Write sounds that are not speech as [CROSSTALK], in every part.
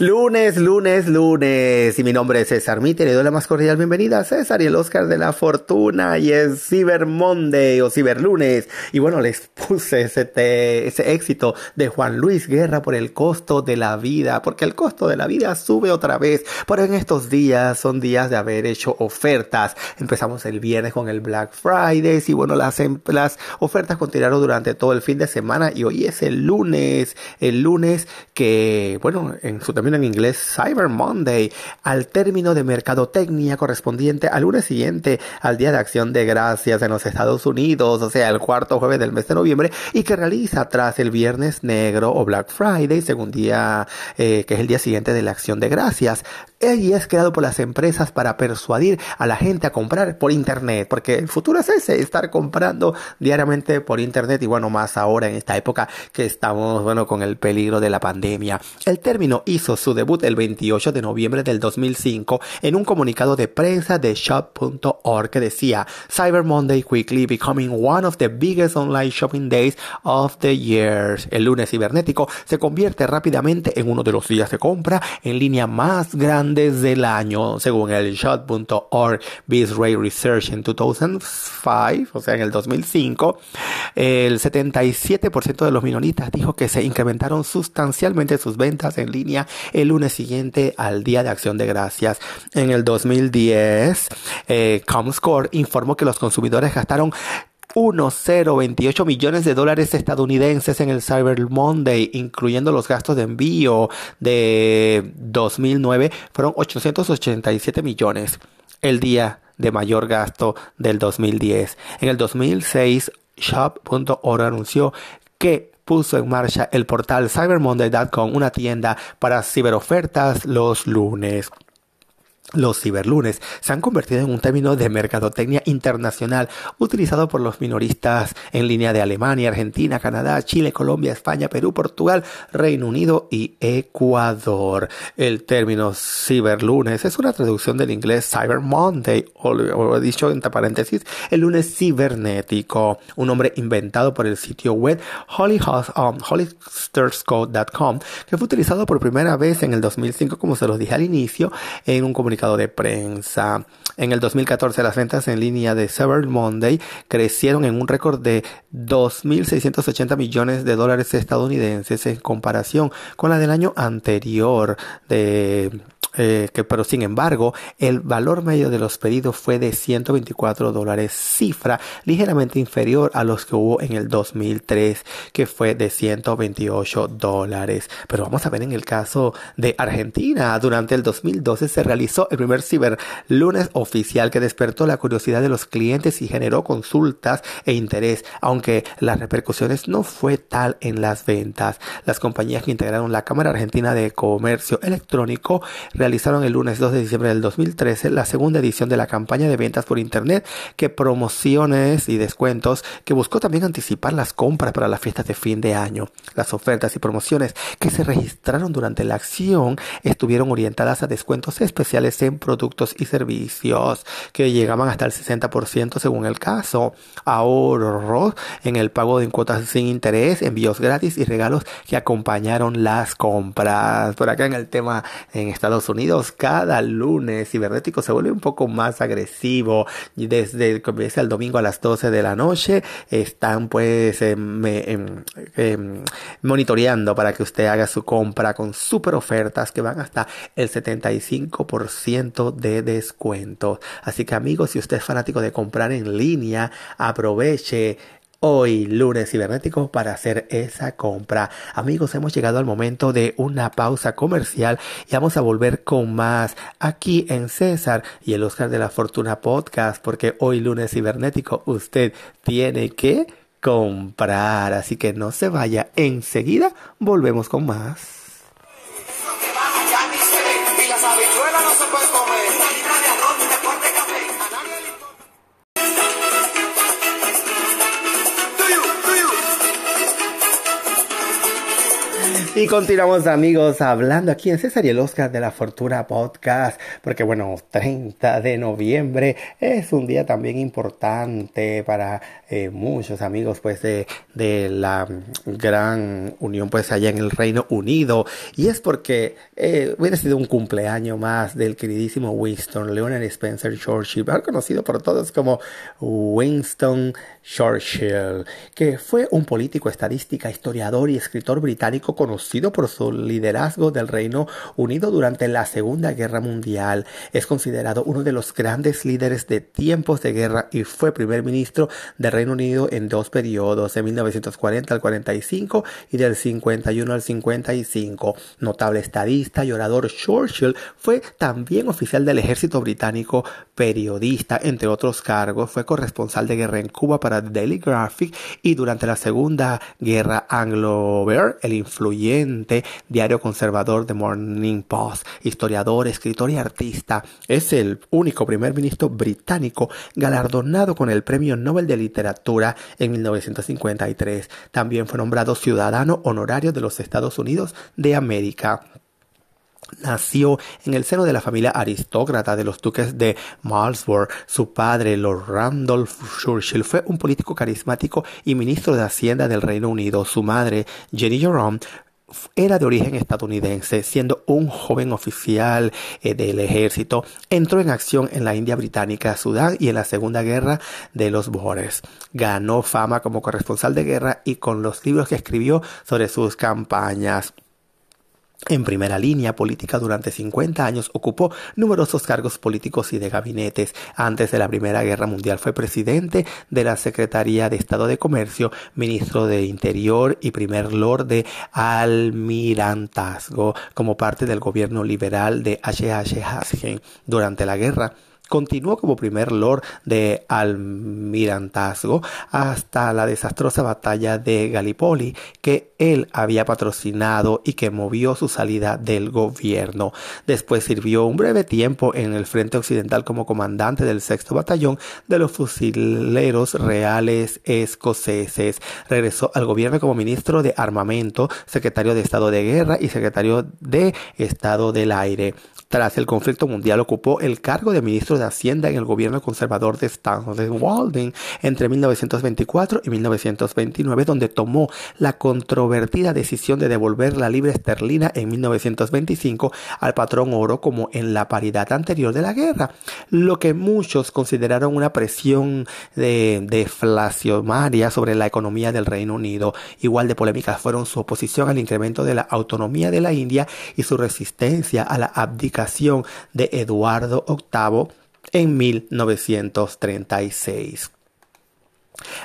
Lunes, lunes, lunes. Y mi nombre es César Mite. Le doy la más cordial bienvenida a César y el Oscar de la Fortuna. Y es Cyber Monday o Cyber Lunes. Y bueno, les [LAUGHS] puse ese, éxito de Juan Luis Guerra por el costo de la vida. Porque el costo de la vida sube otra vez. Pero en estos días son días de haber hecho ofertas. Empezamos el viernes con el Black Friday. Y bueno, las, em, las ofertas continuaron durante todo el fin de semana. Y hoy es el lunes. El lunes que, bueno, en su también en inglés Cyber Monday, al término de mercadotecnia correspondiente al lunes siguiente al Día de Acción de Gracias en los Estados Unidos, o sea, el cuarto jueves del mes de noviembre, y que realiza tras el Viernes Negro o Black Friday, según día, eh, que es el día siguiente de la Acción de Gracias. Y es creado por las empresas para persuadir a la gente a comprar por Internet, porque el futuro es ese, estar comprando diariamente por Internet y bueno, más ahora en esta época que estamos, bueno, con el peligro de la pandemia. El término hizo su debut el 28 de noviembre del 2005 en un comunicado de prensa de shop.org que decía Cyber Monday quickly becoming one of the biggest online shopping days of the year. El lunes cibernético se convierte rápidamente en uno de los días de compra en línea más grandes del año, según el shop.org Bizray Research en 2005, o sea, en el 2005, el 77% de los minoristas dijo que se incrementaron sustancialmente sus ventas en línea el lunes siguiente al Día de Acción de Gracias. En el 2010, eh, Comscore informó que los consumidores gastaron 1,028 millones de dólares estadounidenses en el Cyber Monday, incluyendo los gastos de envío de 2009, fueron 887 millones. El día de mayor gasto del 2010. En el 2006, Shop.org anunció que puso en marcha el portal cybermonday.com, una tienda para ciberofertas los lunes. Los ciberlunes se han convertido en un término de mercadotecnia internacional utilizado por los minoristas en línea de Alemania, Argentina, Canadá, Chile, Colombia, España, Perú, Portugal, Reino Unido y Ecuador. El término ciberlunes es una traducción del inglés Cyber Monday, o, dicho entre paréntesis, el lunes cibernético, un nombre inventado por el sitio web um, que fue utilizado por primera vez en el 2005, como se los dije al inicio, en un comunicado de prensa. En el 2014 las ventas en línea de Cyber Monday crecieron en un récord de 2.680 millones de dólares estadounidenses en comparación con la del año anterior de eh, que, pero sin embargo, el valor medio de los pedidos fue de 124 dólares, cifra ligeramente inferior a los que hubo en el 2003, que fue de 128 dólares. Pero vamos a ver en el caso de Argentina. Durante el 2012 se realizó el primer ciber lunes oficial que despertó la curiosidad de los clientes y generó consultas e interés, aunque las repercusiones no fue tal en las ventas. Las compañías que integraron la Cámara Argentina de Comercio Electrónico el lunes 2 de diciembre del 2013 la segunda edición de la campaña de ventas por Internet que promociones y descuentos que buscó también anticipar las compras para las fiestas de fin de año. Las ofertas y promociones que se registraron durante la acción estuvieron orientadas a descuentos especiales en productos y servicios que llegaban hasta el 60% según el caso, ahorros en el pago de cuotas sin interés, envíos gratis y regalos que acompañaron las compras. Por acá en el tema en Estados Unidos cada lunes cibernético se vuelve un poco más agresivo y desde el comienza el domingo a las 12 de la noche están pues em, em, em, monitoreando para que usted haga su compra con super ofertas que van hasta el 75% de descuento. Así que amigos si usted es fanático de comprar en línea aproveche hoy lunes cibernético para hacer esa compra. Amigos, hemos llegado al momento de una pausa comercial y vamos a volver con más aquí en César y el Oscar de la Fortuna podcast porque hoy lunes cibernético usted tiene que comprar. Así que no se vaya. Enseguida volvemos con más. Y continuamos amigos hablando aquí en César y el Oscar de la Fortuna Podcast, porque bueno, 30 de noviembre es un día también importante para eh, muchos amigos pues de, de, la gran unión pues allá en el Reino Unido. Y es porque eh, hubiera sido un cumpleaños más del queridísimo Winston Leonard Spencer Churchill, mejor conocido por todos como Winston Churchill, que fue un político, estadística, historiador y escritor británico conocido por su liderazgo del Reino Unido durante la Segunda Guerra Mundial. Es considerado uno de los grandes líderes de tiempos de guerra y fue primer ministro del Reino Unido en dos periodos, de 1940 al 45 y del 51 al 55. Notable estadista y orador Churchill fue también oficial del ejército británico, periodista, entre otros cargos, fue corresponsal de guerra en Cuba para Daily Graphic y durante la Segunda Guerra Anglo-Bear, el influyente diario conservador The Morning Post, historiador, escritor y artista, es el único primer ministro británico galardonado con el Premio Nobel de Literatura en 1953. También fue nombrado ciudadano honorario de los Estados Unidos de América. Nació en el seno de la familia aristócrata de los duques de Marlborough. Su padre, Lord Randolph Churchill, fue un político carismático y ministro de Hacienda del Reino Unido. Su madre, Jenny Jerome, era de origen estadounidense, siendo un joven oficial eh, del ejército, entró en acción en la India británica, Sudán y en la Segunda Guerra de los Boers. Ganó fama como corresponsal de guerra y con los libros que escribió sobre sus campañas. En primera línea política durante 50 años ocupó numerosos cargos políticos y de gabinetes. Antes de la Primera Guerra Mundial fue presidente de la Secretaría de Estado de Comercio, ministro de Interior y primer lord de Almirantazgo como parte del gobierno liberal de H. H. Hasgen. Durante la guerra Continuó como primer lord de almirantazgo hasta la desastrosa batalla de Gallipoli que él había patrocinado y que movió su salida del gobierno. Después sirvió un breve tiempo en el frente occidental como comandante del sexto batallón de los fusileros reales escoceses. Regresó al gobierno como ministro de armamento, secretario de Estado de Guerra y secretario de Estado del Aire. Tras el conflicto mundial ocupó el cargo de ministro de Hacienda en el gobierno conservador de de Walden entre 1924 y 1929, donde tomó la controvertida decisión de devolver la libra esterlina en 1925 al patrón oro como en la paridad anterior de la guerra, lo que muchos consideraron una presión de deflacionaria sobre la economía del Reino Unido. Igual de polémicas fueron su oposición al incremento de la autonomía de la India y su resistencia a la abdicación de Eduardo VIII en 1936.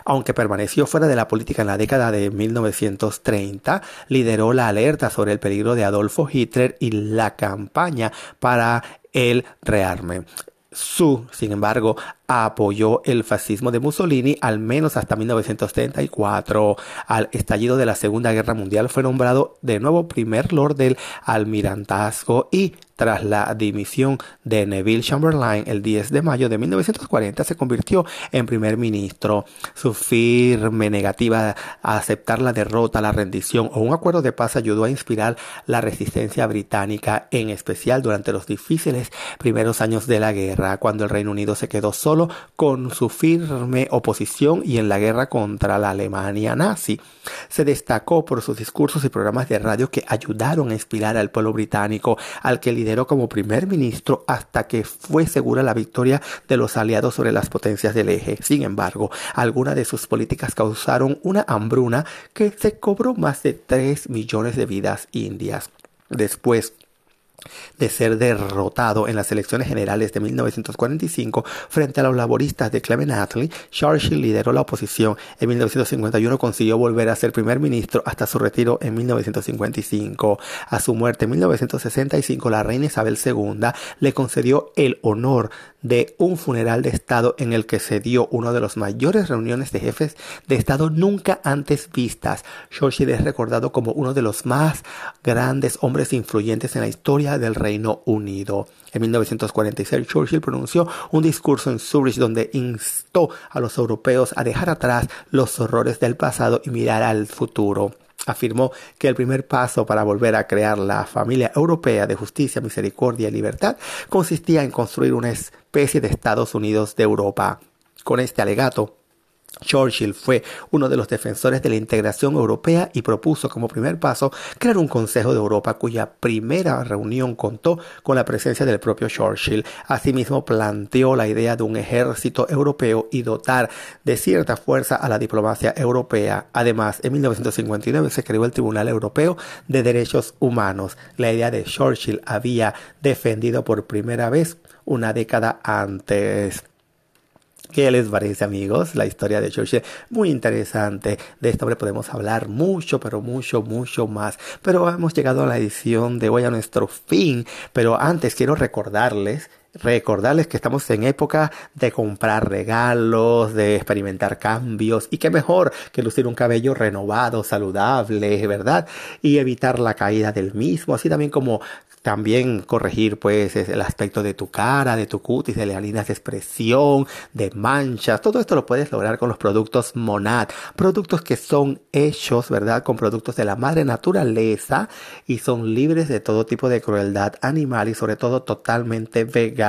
Aunque permaneció fuera de la política en la década de 1930, lideró la alerta sobre el peligro de Adolfo Hitler y la campaña para el rearme. Su, sin embargo, apoyó el fascismo de Mussolini al menos hasta 1934. Al estallido de la Segunda Guerra Mundial fue nombrado de nuevo primer lord del almirantazgo y tras la dimisión de Neville Chamberlain el 10 de mayo de 1940 se convirtió en primer ministro. Su firme negativa a aceptar la derrota, la rendición o un acuerdo de paz ayudó a inspirar la resistencia británica, en especial durante los difíciles primeros años de la guerra, cuando el Reino Unido se quedó solo con su firme oposición y en la guerra contra la Alemania nazi. Se destacó por sus discursos y programas de radio que ayudaron a inspirar al pueblo británico, al que lideró como primer ministro hasta que fue segura la victoria de los aliados sobre las potencias del eje. Sin embargo, algunas de sus políticas causaron una hambruna que se cobró más de 3 millones de vidas indias. Después de ser derrotado en las elecciones generales de 1945 frente a los laboristas de Clement Attlee, Churchill lideró la oposición. En 1951 consiguió volver a ser primer ministro hasta su retiro en 1955. A su muerte en 1965, la reina Isabel II le concedió el honor de un funeral de Estado en el que se dio una de las mayores reuniones de jefes de Estado nunca antes vistas. Churchill es recordado como uno de los más grandes hombres influyentes en la historia del Reino Unido. En 1946 Churchill pronunció un discurso en Zurich donde instó a los europeos a dejar atrás los horrores del pasado y mirar al futuro. afirmó que el primer paso para volver a crear la familia europea de justicia, misericordia y libertad consistía en construir una especie de Estados Unidos de Europa. Con este alegato, Churchill fue uno de los defensores de la integración europea y propuso como primer paso crear un Consejo de Europa cuya primera reunión contó con la presencia del propio Churchill. Asimismo planteó la idea de un ejército europeo y dotar de cierta fuerza a la diplomacia europea. Además, en 1959 se creó el Tribunal Europeo de Derechos Humanos. La idea de Churchill había defendido por primera vez una década antes. ¿Qué les parece amigos? La historia de Churchill, muy interesante. De este hombre podemos hablar mucho, pero mucho, mucho más. Pero hemos llegado a la edición de hoy a nuestro fin. Pero antes quiero recordarles Recordarles que estamos en época de comprar regalos, de experimentar cambios y qué mejor que lucir un cabello renovado, saludable, ¿verdad? Y evitar la caída del mismo, así también como también corregir pues el aspecto de tu cara, de tu cutis, de las líneas de expresión, de manchas. Todo esto lo puedes lograr con los productos Monad. Productos que son hechos, ¿verdad? Con productos de la madre naturaleza y son libres de todo tipo de crueldad animal y sobre todo totalmente veganos.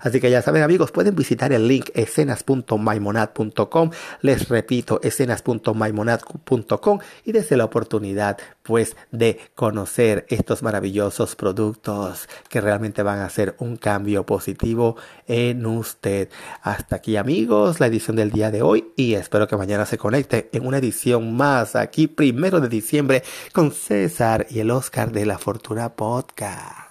Así que ya saben amigos, pueden visitar el link escenas.maimonad.com. Les repito, escenas.maimonad.com y desde la oportunidad pues de conocer estos maravillosos productos que realmente van a hacer un cambio positivo en usted. Hasta aquí amigos, la edición del día de hoy y espero que mañana se conecte en una edición más aquí primero de diciembre con César y el Oscar de la Fortuna Podcast.